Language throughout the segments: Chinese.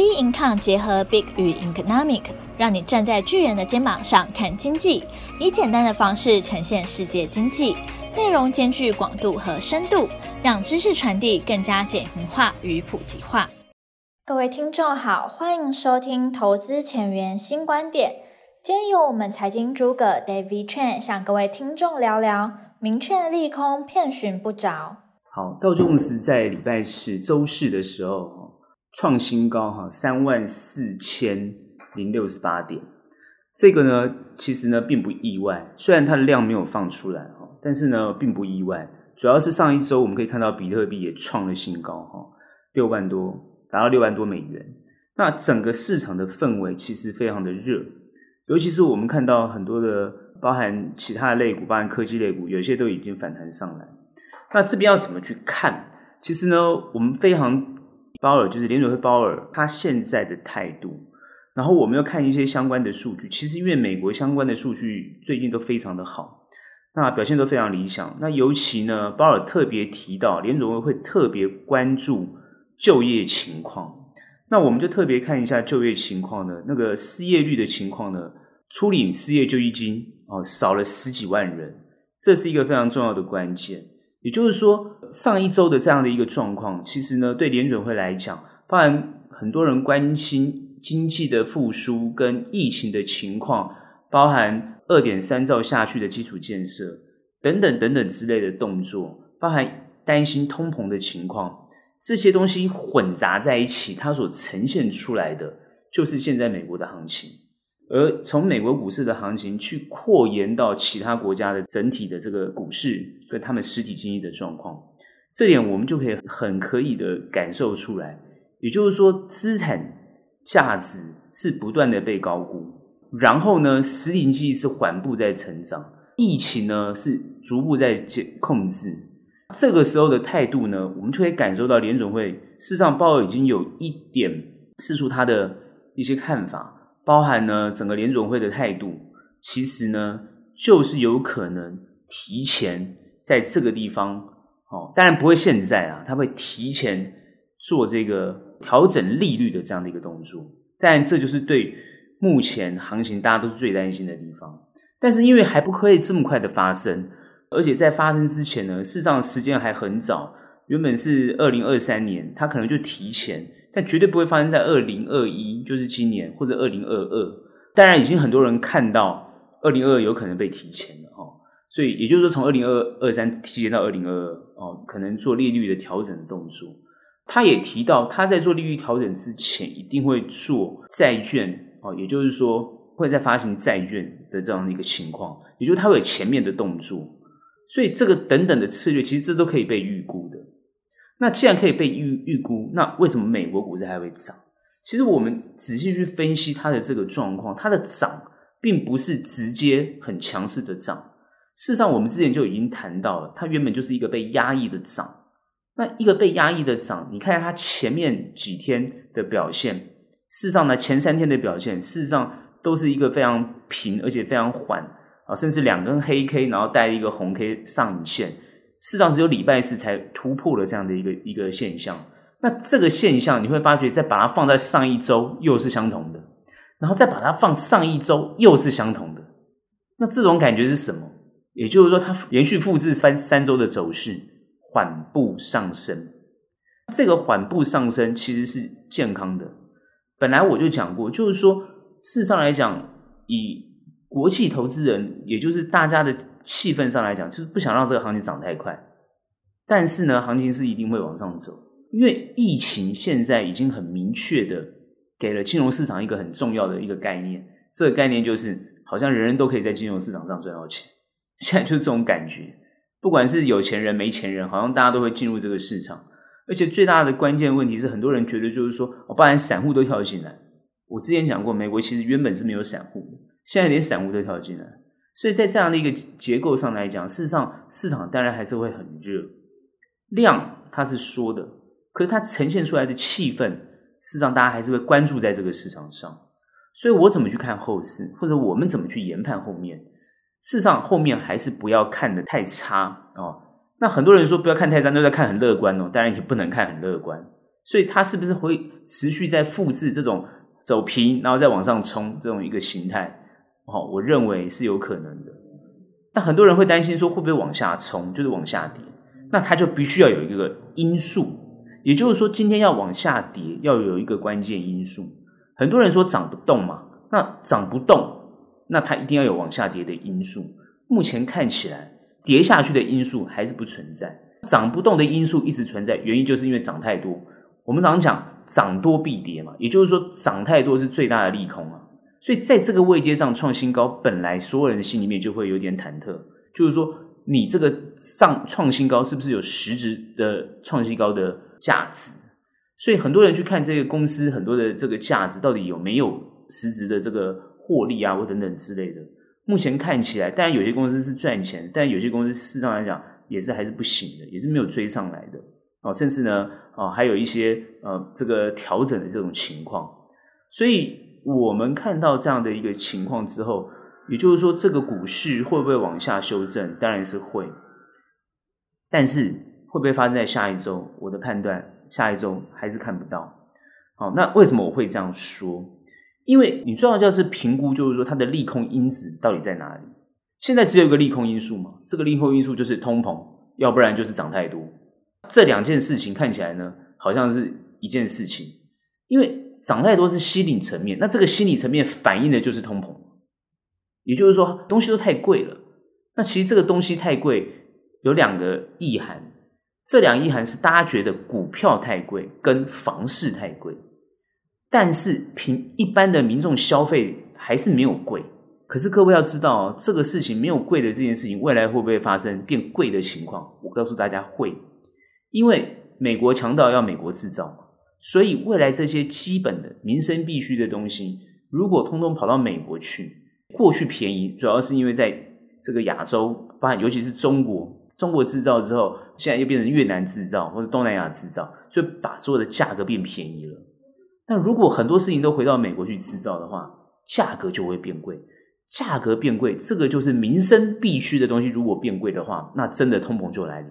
B Income 结合 Big 与 Economic，让你站在巨人的肩膀上看经济，以简单的方式呈现世界经济，内容兼具广度和深度，让知识传递更加简明化与普及化。各位听众好，欢迎收听投资前沿新观点。今天由我们财经诸葛 David Chen 向各位听众聊聊明确利空，遍寻不着。好，道琼斯在礼拜四周四的时候。创新高哈，三万四千零六十八点，这个呢，其实呢并不意外。虽然它的量没有放出来哈，但是呢并不意外。主要是上一周我们可以看到比特币也创了新高哈，六万多，达到六万多美元。那整个市场的氛围其实非常的热，尤其是我们看到很多的包含其他的类股，包含科技类股，有些都已经反弹上来。那这边要怎么去看？其实呢，我们非常。鲍尔就是联准会鲍尔，他现在的态度，然后我们要看一些相关的数据。其实因为美国相关的数据最近都非常的好，那表现都非常理想。那尤其呢，鲍尔特别提到联准会会特别关注就业情况。那我们就特别看一下就业情况呢，那个失业率的情况呢，初领失业救济金哦少了十几万人，这是一个非常重要的关键。也就是说，上一周的这样的一个状况，其实呢，对联准会来讲，包含很多人关心经济的复苏跟疫情的情况，包含二点三兆下去的基础建设等等等等之类的动作，包含担心通膨的情况，这些东西混杂在一起，它所呈现出来的就是现在美国的行情。而从美国股市的行情去扩延到其他国家的整体的这个股市跟他们实体经济的状况，这点我们就可以很可以的感受出来。也就是说，资产价值是不断的被高估，然后呢，实体经济是缓步在成长，疫情呢是逐步在控制。这个时候的态度呢，我们就可以感受到联准会事实上鲍尔已经有一点释出他的一些看法。包含呢，整个联准会的态度，其实呢，就是有可能提前在这个地方，哦，当然不会现在啊，他会提前做这个调整利率的这样的一个动作。但这就是对目前行情大家都是最担心的地方。但是因为还不可以这么快的发生，而且在发生之前呢，事实上时间还很早，原本是二零二三年，它可能就提前。但绝对不会发生在二零二一，就是今年或者二零二二。当然，已经很多人看到二零二二有可能被提前了哦，所以也就是说，从二零二二三提前到二零二二哦，可能做利率的调整的动作。他也提到，他在做利率调整之前，一定会做债券哦，也就是说，会在发行债券的这样的一个情况，也就是他会有前面的动作。所以，这个等等的策略，其实这都可以被预估。那既然可以被预预估，那为什么美国股市还会涨？其实我们仔细去分析它的这个状况，它的涨并不是直接很强势的涨。事实上，我们之前就已经谈到了，它原本就是一个被压抑的涨。那一个被压抑的涨，你看它前面几天的表现，事实上呢，前三天的表现，事实上都是一个非常平而且非常缓啊，甚至两根黑 K，然后带一个红 K 上影线。市场只有礼拜四才突破了这样的一个一个现象，那这个现象你会发觉，再把它放在上一周又是相同的，然后再把它放上一周又是相同的，那这种感觉是什么？也就是说，它连续复制三三周的走势，缓步上升。这个缓步上升其实是健康的。本来我就讲过，就是说，事实上来讲，以国际投资人，也就是大家的。气氛上来讲，就是不想让这个行情涨太快，但是呢，行情是一定会往上走，因为疫情现在已经很明确的给了金融市场一个很重要的一个概念，这个概念就是好像人人都可以在金融市场上赚到钱，现在就是这种感觉，不管是有钱人没钱人，好像大家都会进入这个市场，而且最大的关键问题是，很多人觉得就是说，哦，包含散户都跳进来，我之前讲过，美国其实原本是没有散户的，现在连散户都跳进来。所以在这样的一个结构上来讲，事实上市场当然还是会很热，量它是说的，可是它呈现出来的气氛，事实上大家还是会关注在这个市场上。所以我怎么去看后市，或者我们怎么去研判后面？事实上后面还是不要看得太差哦。那很多人说不要看太差，都在看很乐观哦，当然也不能看很乐观。所以它是不是会持续在复制这种走平然后再往上冲这种一个形态？哦，我认为是有可能的。那很多人会担心说会不会往下冲，就是往下跌？那它就必须要有一个因素，也就是说今天要往下跌，要有一个关键因素。很多人说涨不动嘛，那涨不动，那它一定要有往下跌的因素。目前看起来，跌下去的因素还是不存在，涨不动的因素一直存在，原因就是因为涨太多。我们常常讲涨多必跌嘛，也就是说涨太多是最大的利空啊。所以在这个位阶上创新高，本来所有人的心里面就会有点忐忑，就是说你这个上创新高是不是有实质的创新高的价值？所以很多人去看这个公司很多的这个价值到底有没有实质的这个获利啊，或等等之类的。目前看起来，当然有些公司是赚钱，但有些公司事实上来讲也是还是不行的，也是没有追上来的哦，甚至呢，哦，还有一些呃这个调整的这种情况。所以我们看到这样的一个情况之后，也就是说，这个股市会不会往下修正？当然是会，但是会不会发生在下一周？我的判断，下一周还是看不到。好，那为什么我会这样说？因为你重要就是评估，就是说它的利空因子到底在哪里？现在只有一个利空因素嘛，这个利空因素就是通膨，要不然就是涨太多。这两件事情看起来呢，好像是一件事情，因为涨太多是心理层面，那这个心理层面反映的就是通膨，也就是说东西都太贵了。那其实这个东西太贵有两个意涵，这两意涵是大家觉得股票太贵跟房市太贵。但是，凭一般的民众消费还是没有贵。可是各位要知道，这个事情没有贵的这件事情，未来会不会发生变贵的情况？我告诉大家会，因为美国强调要美国制造嘛，所以未来这些基本的民生必需的东西，如果通通跑到美国去，过去便宜，主要是因为在这个亚洲，包含尤其是中国，中国制造之后，现在又变成越南制造或者东南亚制造，所以把所有的价格变便宜了。那如果很多事情都回到美国去制造的话，价格就会变贵。价格变贵，这个就是民生必须的东西。如果变贵的话，那真的通膨就来临。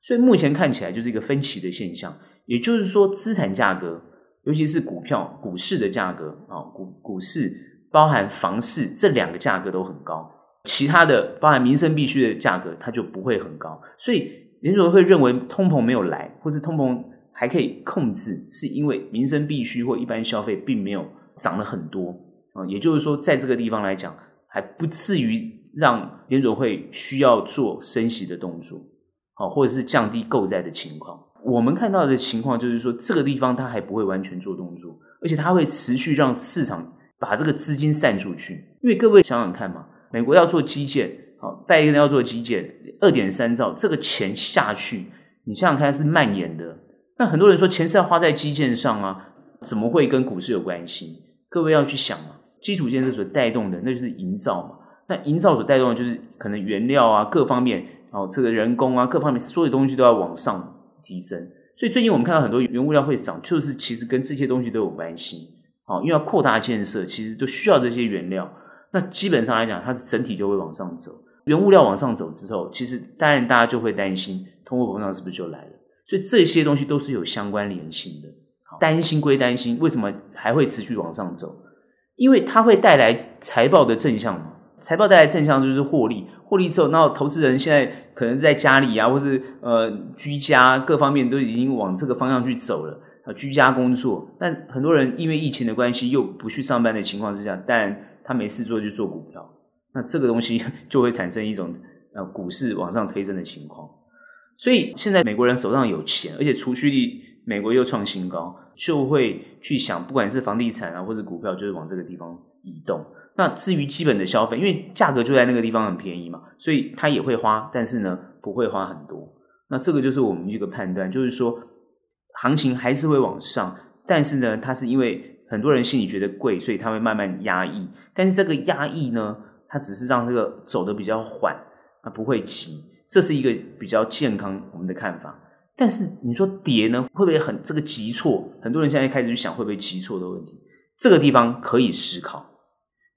所以目前看起来就是一个分歧的现象。也就是说，资产价格，尤其是股票、股市的价格啊，股股市包含房市这两个价格都很高，其他的包含民生必需的价格，它就不会很高。所以联准会认为通膨没有来，或是通膨。还可以控制，是因为民生必需或一般消费并没有涨了很多啊，也就是说，在这个地方来讲，还不至于让联准会需要做升息的动作，好，或者是降低购债的情况。我们看到的情况就是说，这个地方它还不会完全做动作，而且它会持续让市场把这个资金散出去。因为各位想想看嘛，美国要做基建，好，拜登要做基建，二点三兆，这个钱下去，你想想看是蔓延的。那很多人说钱是要花在基建上啊，怎么会跟股市有关系？各位要去想嘛，基础建设所带动的那就是营造嘛，那营造所带动的就是可能原料啊各方面，哦这个人工啊各方面所有东西都要往上提升。所以最近我们看到很多原物料会涨，就是其实跟这些东西都有关系。哦，因为要扩大建设，其实都需要这些原料。那基本上来讲，它整体就会往上走。原物料往上走之后，其实当然大家就会担心通货膨胀是不是就来了？所以这些东西都是有相关联性的。担心归担心，为什么还会持续往上走？因为它会带来财报的正向嘛。财报带来正向就是获利，获利之后，然后投资人现在可能在家里啊，或是呃居家各方面都已经往这个方向去走了啊，居家工作。但很多人因为疫情的关系又不去上班的情况之下，当然他没事做就做股票，那这个东西 就会产生一种呃股市往上推升的情况。所以现在美国人手上有钱，而且储蓄率美国又创新高，就会去想，不管是房地产啊，或者股票，就是往这个地方移动。那至于基本的消费，因为价格就在那个地方很便宜嘛，所以他也会花，但是呢，不会花很多。那这个就是我们一个判断，就是说行情还是会往上，但是呢，它是因为很多人心里觉得贵，所以它会慢慢压抑。但是这个压抑呢，它只是让这个走得比较缓，它不会急。这是一个比较健康我们的看法，但是你说跌呢，会不会很这个急挫？很多人现在开始去想会不会急挫的问题，这个地方可以思考。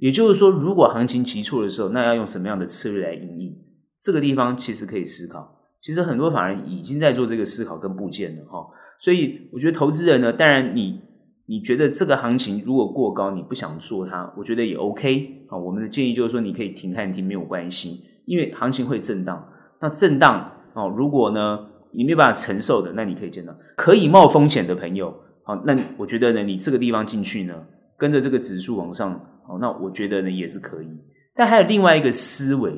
也就是说，如果行情急挫的时候，那要用什么样的策略来应应？这个地方其实可以思考。其实很多法人已经在做这个思考跟布建了哈。所以我觉得投资人呢，当然你你觉得这个行情如果过高，你不想做它，我觉得也 OK 啊。我们的建议就是说，你可以停看停没有关系，因为行情会震荡。那震荡哦，如果呢你没有办法承受的，那你可以见到。可以冒风险的朋友，好，那我觉得呢，你这个地方进去呢，跟着这个指数往上，好，那我觉得呢也是可以。但还有另外一个思维，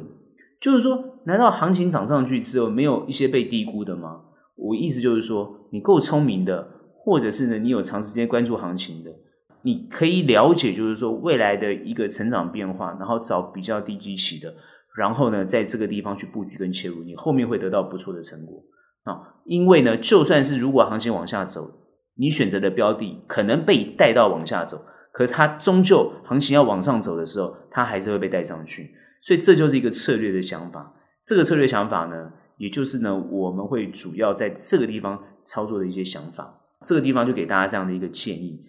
就是说，难道行情涨上去之后，没有一些被低估的吗？我意思就是说，你够聪明的，或者是呢，你有长时间关注行情的，你可以了解，就是说未来的一个成长变化，然后找比较低基期的，然后呢，在这个地方去布局跟切入，你后面会得到不错的成果啊。因为呢，就算是如果行情往下走，你选择的标的可能被带到往下走，可它终究行情要往上走的时候，它还是会被带上去。所以这就是一个策略的想法。这个策略想法呢，也就是呢，我们会主要在这个地方操作的一些想法。这个地方就给大家这样的一个建议。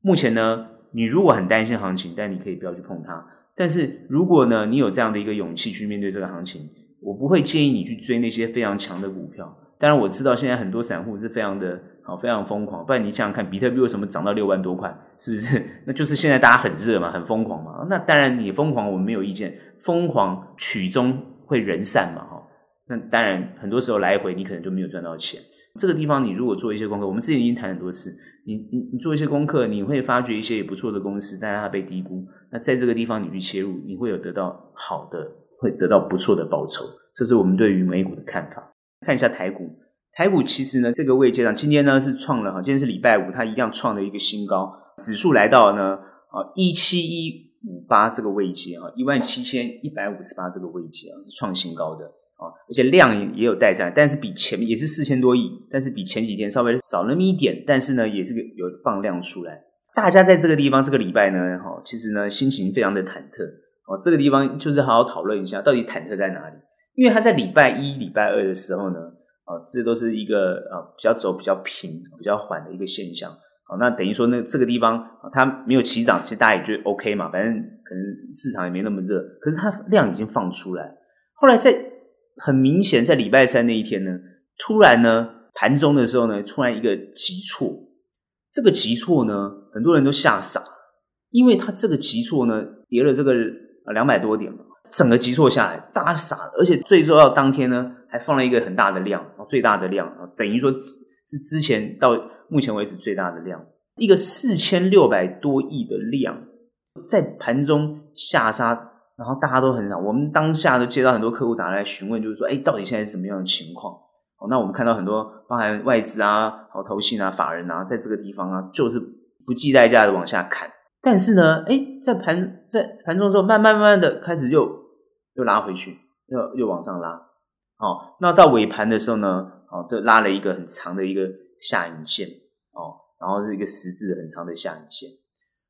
目前呢，你如果很担心行情，但你可以不要去碰它。但是如果呢，你有这样的一个勇气去面对这个行情，我不会建议你去追那些非常强的股票。当然我知道现在很多散户是非常的好，非常疯狂。不然你想想看，比特币为什么涨到六万多块？是不是？那就是现在大家很热嘛，很疯狂嘛。那当然你疯狂，我们没有意见。疯狂曲终会人散嘛，哈。那当然，很多时候来回你可能就没有赚到钱。这个地方你如果做一些功课，我们之前已经谈很多次，你你你做一些功课，你会发掘一些也不错的公司，但是它被低估。那在这个地方你去切入，你会有得到好的，会得到不错的报酬。这是我们对于美股的看法。看一下台股，台股其实呢，这个位阶上，今天呢是创了哈，今天是礼拜五，它一样创了一个新高，指数来到呢啊一七一五八这个位阶啊，一万七千一百五十八这个位阶啊，是创新高的啊。而且量也有带上来，但是比前面也是四千多亿，但是比前几天稍微少那么一点，但是呢，也是个有放量出来。大家在这个地方这个礼拜呢，哈，其实呢心情非常的忐忑。哦，这个地方就是好好讨论一下，到底忐忑在哪里？因为它在礼拜一、礼拜二的时候呢，啊，这都是一个啊比较走比较平、比较缓的一个现象。好，那等于说那这个地方它没有起涨，其实大家也觉得 OK 嘛，反正可能市场也没那么热，可是它量已经放出来，后来在。很明显，在礼拜三那一天呢，突然呢，盘中的时候呢，突然一个急挫，这个急挫呢，很多人都吓傻，因为它这个急挫呢，跌了这个两百多点嘛，整个急挫下来，大家傻，而且最重要当天呢，还放了一个很大的量，最大的量，等于说是之前到目前为止最大的量，一个四千六百多亿的量，在盘中下杀。然后大家都很傻，我们当下都接到很多客户打来询问，就是说，哎，到底现在是什么样的情况？哦，那我们看到很多包含外资啊、好投信啊、法人啊，在这个地方啊，就是不计代价的往下砍。但是呢，哎，在盘在盘中之后，慢慢慢慢的开始又又拉回去，又又往上拉。哦，那到尾盘的时候呢，哦，这拉了一个很长的一个下影线，哦，然后是一个十字很长的下影线。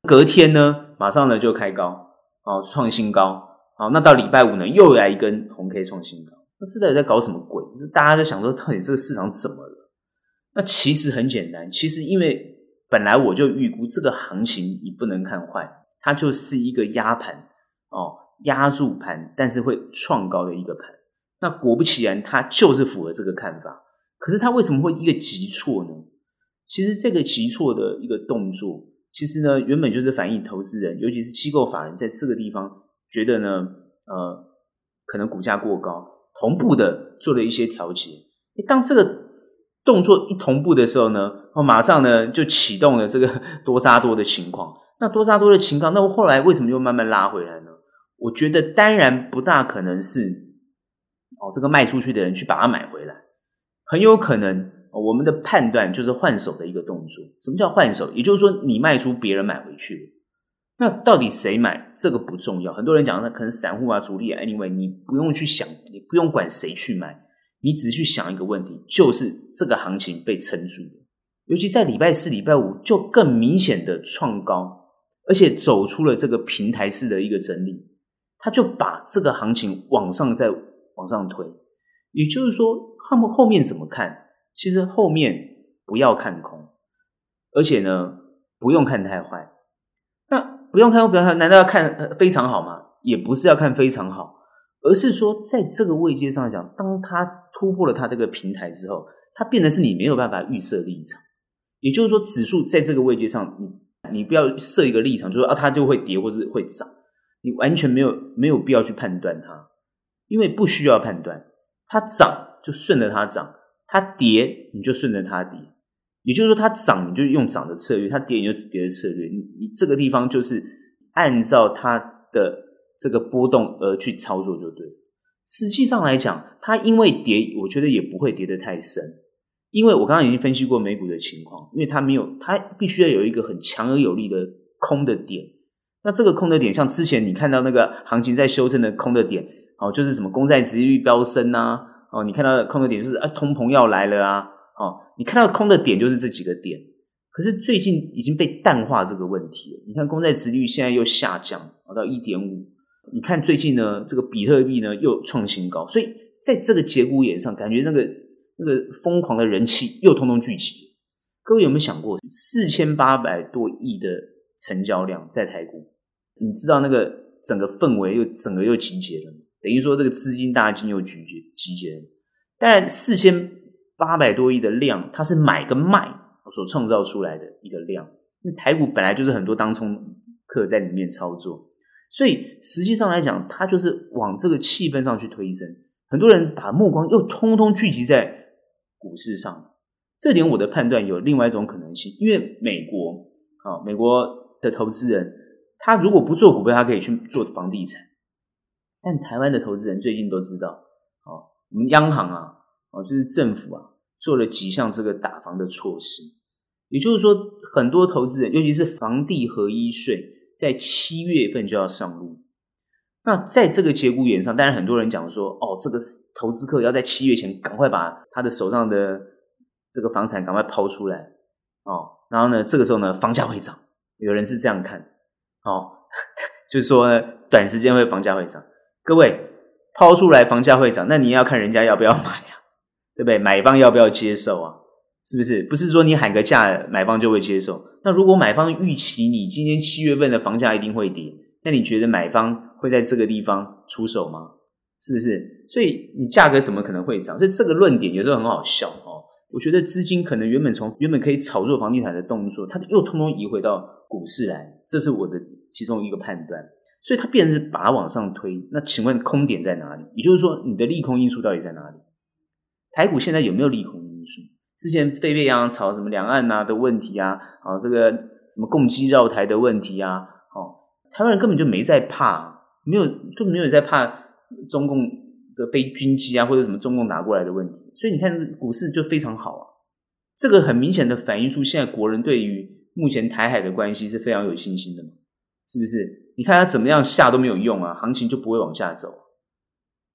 隔天呢，马上呢就开高。哦，创新高，好，那到礼拜五呢，又来一根红 K 创新高，那这到底在搞什么鬼？是大家都想说，到底这个市场怎么了？那其实很简单，其实因为本来我就预估这个行情你不能看坏，它就是一个压盘哦，压住盘，但是会创高的一个盘。那果不其然，它就是符合这个看法。可是它为什么会一个急挫呢？其实这个急挫的一个动作。其实呢，原本就是反映投资人，尤其是机构法人，在这个地方觉得呢，呃，可能股价过高，同步的做了一些调节。当这个动作一同步的时候呢，哦，马上呢就启动了这个多杀多的情况。那多杀多的情况，那我后来为什么又慢慢拉回来呢？我觉得当然不大可能是哦，这个卖出去的人去把它买回来，很有可能。我们的判断就是换手的一个动作。什么叫换手？也就是说，你卖出，别人买回去。那到底谁买？这个不重要。很多人讲，那可能散户啊、主力啊，anyway，你不用去想，你不用管谁去买，你只是去想一个问题，就是这个行情被撑住了。尤其在礼拜四、礼拜五，就更明显的创高，而且走出了这个平台式的一个整理，他就把这个行情往上再往上推。也就是说，他们后面怎么看？其实后面不要看空，而且呢，不用看太坏。那不用看空，不要看，难道要看非常好吗？也不是要看非常好，而是说在这个位阶上讲，当它突破了它这个平台之后，它变得是你没有办法预设立场。也就是说，指数在这个位阶上，你你不要设一个立场，就说啊，它就会跌或是会涨，你完全没有没有必要去判断它，因为不需要判断，它涨就顺着它涨，它跌你就顺着它跌，也就是说，它涨你就用涨的策略，它跌你就跌的策略，你你这个地方就是按照它的这个波动而去操作就对。实际上来讲，它因为跌，我觉得也不会跌得太深。因为我刚刚已经分析过美股的情况，因为它没有，它必须要有一个很强而有力的空的点。那这个空的点，像之前你看到那个行情在修正的空的点，哦，就是什么公债殖率飙升啊，哦，你看到的空的点就是啊，通膨要来了啊，哦，你看到空的点就是这几个点。可是最近已经被淡化这个问题了。你看公债殖率现在又下降到一点五，你看最近呢，这个比特币呢又创新高，所以在这个节骨眼上，感觉那个。那个疯狂的人气又通通聚集，各位有没有想过，四千八百多亿的成交量在台股，你知道那个整个氛围又整个又集结了，等于说这个资金大金又聚集集结了。当然，四千八百多亿的量，它是买跟卖所创造出来的一个量。那台股本来就是很多当冲客在里面操作，所以实际上来讲，它就是往这个气氛上去推升。很多人把目光又通通聚集在。股市上，这点我的判断有另外一种可能性，因为美国啊，美国的投资人，他如果不做股票，他可以去做房地产。但台湾的投资人最近都知道，哦，我们央行啊，哦，就是政府啊，做了几项这个打房的措施，也就是说，很多投资人，尤其是房地合一税，在七月份就要上路。那在这个节骨眼上，当然很多人讲说，哦，这个投资客要在七月前赶快把他的手上的这个房产赶快抛出来，哦，然后呢，这个时候呢，房价会涨，有人是这样看，哦，就是说，短时间会房价会涨。各位抛出来房价会涨，那你要看人家要不要买啊，对不对？买方要不要接受啊？是不是？不是说你喊个价，买方就会接受。那如果买方预期你今年七月份的房价一定会跌，那你觉得买方？会在这个地方出手吗？是不是？所以你价格怎么可能会涨？所以这个论点有时候很好笑哦。我觉得资金可能原本从原本可以炒作房地产的动作，它又通通移回到股市来，这是我的其中一个判断。所以它变成是把它往上推。那请问空点在哪里？也就是说，你的利空因素到底在哪里？台股现在有没有利空因素？之前沸沸扬扬炒什么两岸啊的问题啊，啊这个什么共机绕台的问题啊，哦，台湾人根本就没在怕。没有，就没有在怕中共的飞军机啊，或者什么中共拿过来的问题，所以你看股市就非常好啊。这个很明显的反映出现在国人对于目前台海的关系是非常有信心的嘛，是不是？你看他怎么样下都没有用啊，行情就不会往下走。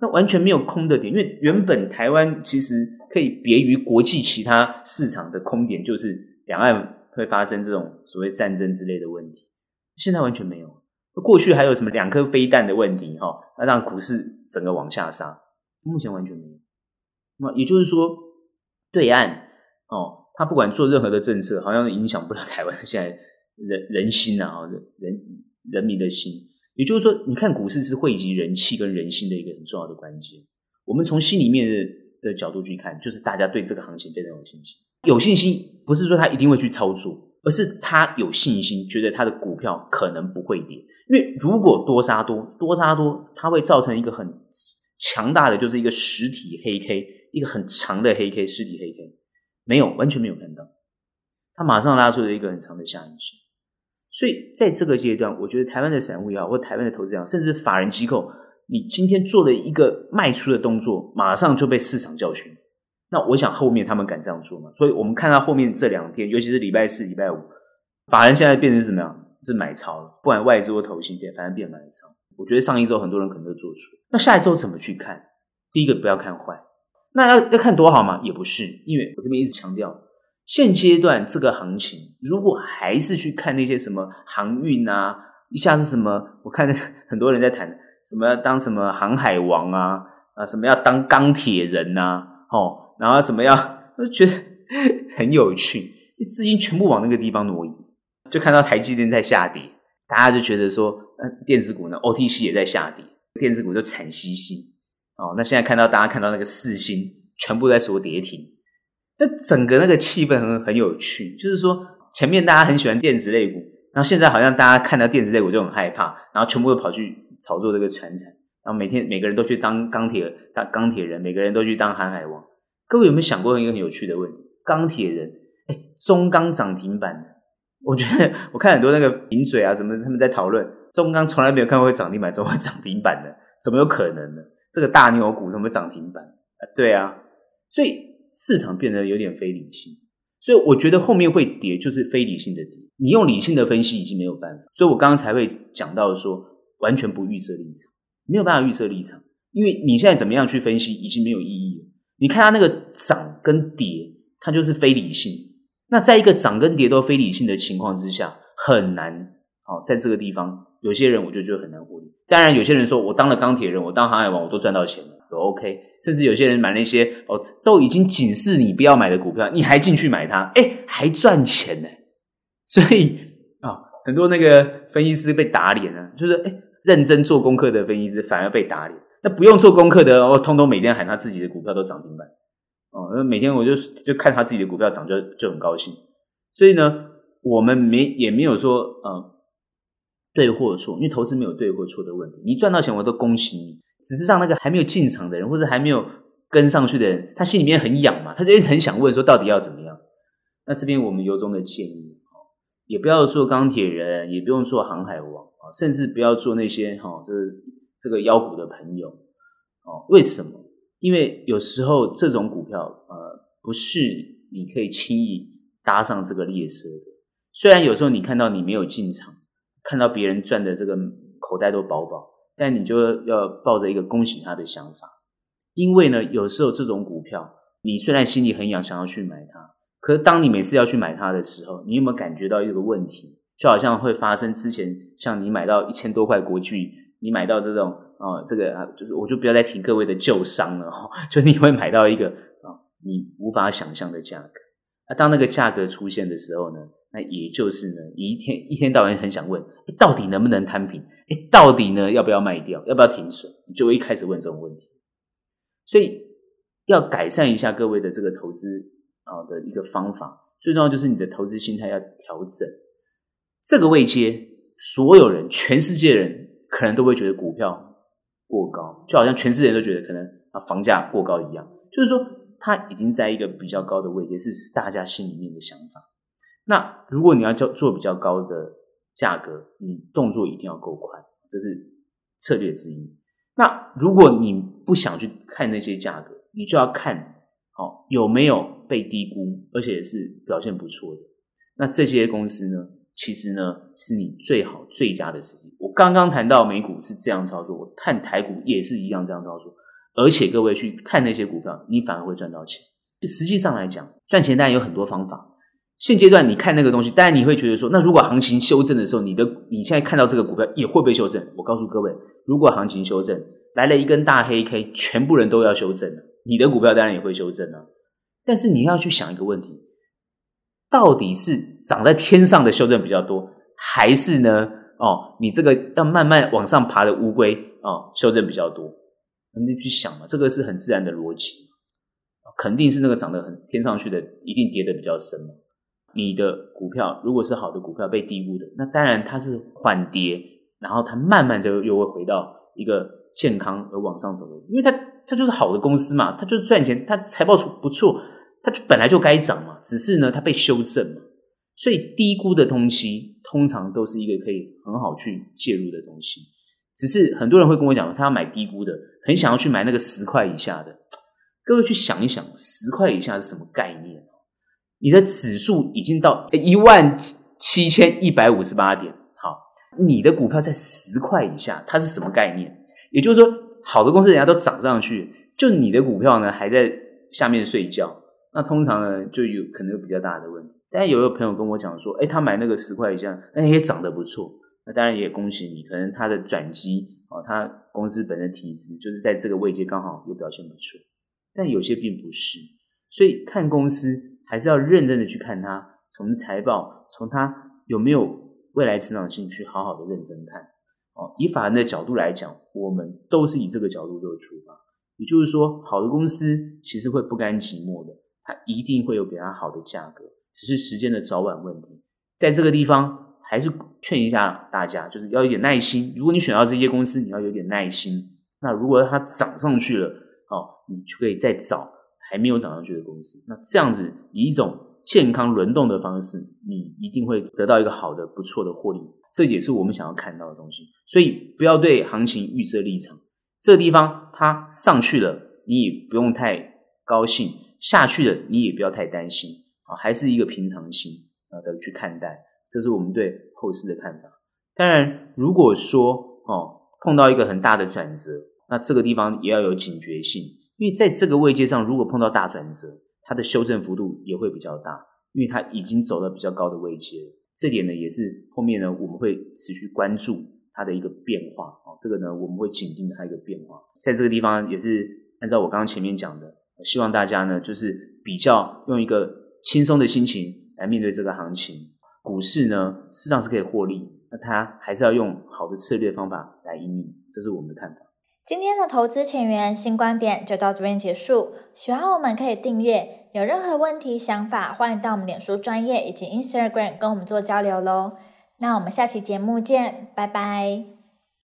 那完全没有空的点，因为原本台湾其实可以别于国际其他市场的空点，就是两岸会发生这种所谓战争之类的问题，现在完全没有。过去还有什么两颗飞弹的问题哈，那让股市整个往下杀，目前完全没有。那也就是说，对岸哦，他不管做任何的政策，好像影响不了台湾现在人人心啊，人人人民的心。也就是说，你看股市是汇集人气跟人心的一个很重要的关键。我们从心里面的的角度去看，就是大家对这个行情非常有信心。有信心不是说他一定会去操作，而是他有信心，觉得他的股票可能不会跌。因为如果多杀多，多杀多，它会造成一个很强大的，就是一个实体黑 K，一个很长的黑 K，实体黑 K，没有，完全没有看到，它马上拉出了一个很长的下影线。所以在这个阶段，我觉得台湾的散户也好，或台湾的投资者，甚至法人机构，你今天做了一个卖出的动作，马上就被市场教训。那我想后面他们敢这样做吗？所以我们看到后面这两天，尤其是礼拜四、礼拜五，法人现在变成什么样？是买超了，不管外资或投信变，反正变买超。我觉得上一周很多人可能都做出。那下一周怎么去看？第一个不要看坏，那要要看多好吗？也不是，因为我这边一直强调，现阶段这个行情，如果还是去看那些什么航运啊，一下是什么？我看很多人在谈什么要当什么航海王啊啊，什么要当钢铁人呐、啊，哦，然后什么要，我就觉得 很有趣，资金全部往那个地方挪移。就看到台积电在下跌，大家就觉得说，呃，电子股呢，OTC 也在下跌，电子股就惨兮兮。哦，那现在看到大家看到那个四星全部在说跌停，那整个那个气氛很很有趣，就是说前面大家很喜欢电子类股，然后现在好像大家看到电子类股就很害怕，然后全部都跑去炒作这个传产，然后每天每个人都去当钢铁当钢铁人，每个人都去当航海王。各位有没有想过一个很有趣的问题？钢铁人，哎，中钢涨停板，我觉得我看很多那个名嘴啊，怎么他们在讨论中钢从来没有看过会涨停板，怎么会涨停板的？怎么有可能呢？这个大牛股怎么涨停板？啊，对啊，所以市场变得有点非理性，所以我觉得后面会跌就是非理性的跌。你用理性的分析已经没有办法，所以我刚刚才会讲到说完全不预设立场，没有办法预设立场，因为你现在怎么样去分析已经没有意义了。你看它那个涨跟跌，它就是非理性。那在一个涨跟跌都非理性的情况之下，很难好在这个地方，有些人我就觉得很难获利。当然，有些人说我当了钢铁人，我当航海王，我都赚到钱了，都 OK。甚至有些人买那些哦，都已经警示你不要买的股票，你还进去买它，诶，还赚钱呢。所以啊、很多那个分析师被打脸了，就是诶，认真做功课的分析师反而被打脸。那不用做功课的，哦，通通每天喊他自己的股票都涨停板，哦，那每天我就就看他自己的股票涨，就就很高兴。所以呢，我们没也没有说呃对或错，因为投资没有对或错的问题。你赚到钱，我都恭喜你。只是让那个还没有进场的人，或者还没有跟上去的人，他心里面很痒嘛，他就一直很想问说，到底要怎么样？那这边我们由衷的建议，也不要做钢铁人，也不用做航海王啊，甚至不要做那些哈，就是。这个妖股的朋友，哦，为什么？因为有时候这种股票，呃，不是你可以轻易搭上这个列车的。虽然有时候你看到你没有进场，看到别人赚的这个口袋都饱饱，但你就要抱着一个恭喜他的想法。因为呢，有时候这种股票，你虽然心里很痒，想要去买它，可是当你每次要去买它的时候，你有没有感觉到一个问题？就好像会发生之前，像你买到一千多块国巨。你买到这种啊、这个啊，就是我就不要再提各位的旧伤了哈，就你会买到一个啊、你无法想象的价格。那当那个价格出现的时候呢，那也就是呢，你一天一天到晚很想问，到底能不能摊平？诶，到底呢要不要卖掉？要不要停损？你就会一开始问这种问题。所以要改善一下各位的这个投资啊的一个方法，最重要就是你的投资心态要调整。这个位阶，所有人，全世界人。可能都会觉得股票过高，就好像全世界人都觉得可能啊房价过高一样。就是说，它已经在一个比较高的位置，是大家心里面的想法。那如果你要做做比较高的价格，你动作一定要够快，这是策略之一。那如果你不想去看那些价格，你就要看哦有没有被低估，而且是表现不错的。那这些公司呢？其实呢，是你最好最佳的时机。我刚刚谈到美股是这样操作，我看台股也是一样这样操作。而且各位去看那些股票，你反而会赚到钱。实际上来讲，赚钱当然有很多方法。现阶段你看那个东西，当然你会觉得说，那如果行情修正的时候，你的你现在看到这个股票也会被修正？我告诉各位，如果行情修正来了一根大黑 K，全部人都要修正了，你的股票当然也会修正了。但是你要去想一个问题。到底是长在天上的修正比较多，还是呢？哦，你这个要慢慢往上爬的乌龟哦，修正比较多？你去想嘛，这个是很自然的逻辑，肯定是那个长得很天上去的，一定跌得比较深嘛。你的股票如果是好的股票被低估的，那当然它是缓跌，然后它慢慢就又会回到一个健康而往上走的，因为它它就是好的公司嘛，它就是赚钱，它财报不错。它本来就该涨嘛，只是呢，它被修正嘛，所以低估的东西通常都是一个可以很好去介入的东西。只是很多人会跟我讲，他要买低估的，很想要去买那个十块以下的。各位去想一想，十块以下是什么概念？你的指数已经到一万七千一百五十八点，好，你的股票在十块以下，它是什么概念？也就是说，好的公司人家都涨上去，就你的股票呢还在下面睡觉。那通常呢，就有可能有比较大的问题。但有个朋友跟我讲说，哎，他买那个十块以下，那也涨得不错。那当然也恭喜你，可能他的转机哦，他公司本身体质就是在这个位阶刚好又表现不错。但有些并不是，所以看公司还是要认真的去看它，从财报，从它有没有未来成长性去好好的认真看。哦，以法人的角度来讲，我们都是以这个角度做出发。也就是说，好的公司其实会不甘寂寞的。它一定会有比它好的价格，只是时间的早晚问题。在这个地方，还是劝一下大家，就是要有点耐心。如果你选到这些公司，你要有点耐心。那如果它涨上去了，哦，你就可以再找还没有涨上去的公司。那这样子以一种健康轮动的方式，你一定会得到一个好的、不错的获利。这也是我们想要看到的东西。所以不要对行情预设立场。这个地方它上去了，你也不用太高兴；下去了，你也不要太担心。啊，还是一个平常心啊的去看待。这是我们对后市的看法。当然，如果说哦碰到一个很大的转折，那这个地方也要有警觉性，因为在这个位阶上，如果碰到大转折，它的修正幅度也会比较大，因为它已经走到比较高的位阶。这点呢，也是后面呢我们会持续关注它的一个变化哦。这个呢，我们会紧盯它一个变化。在这个地方也是按照我刚刚前面讲的，希望大家呢就是比较用一个轻松的心情来面对这个行情。股市呢，市场是可以获利，那它还是要用好的策略方法来盈利，这是我们的看法。今天的投资前沿新观点就到这边结束。喜欢我们可以订阅，有任何问题想法，欢迎到我们脸书专业以及 Instagram 跟我们做交流喽。那我们下期节目见，拜拜。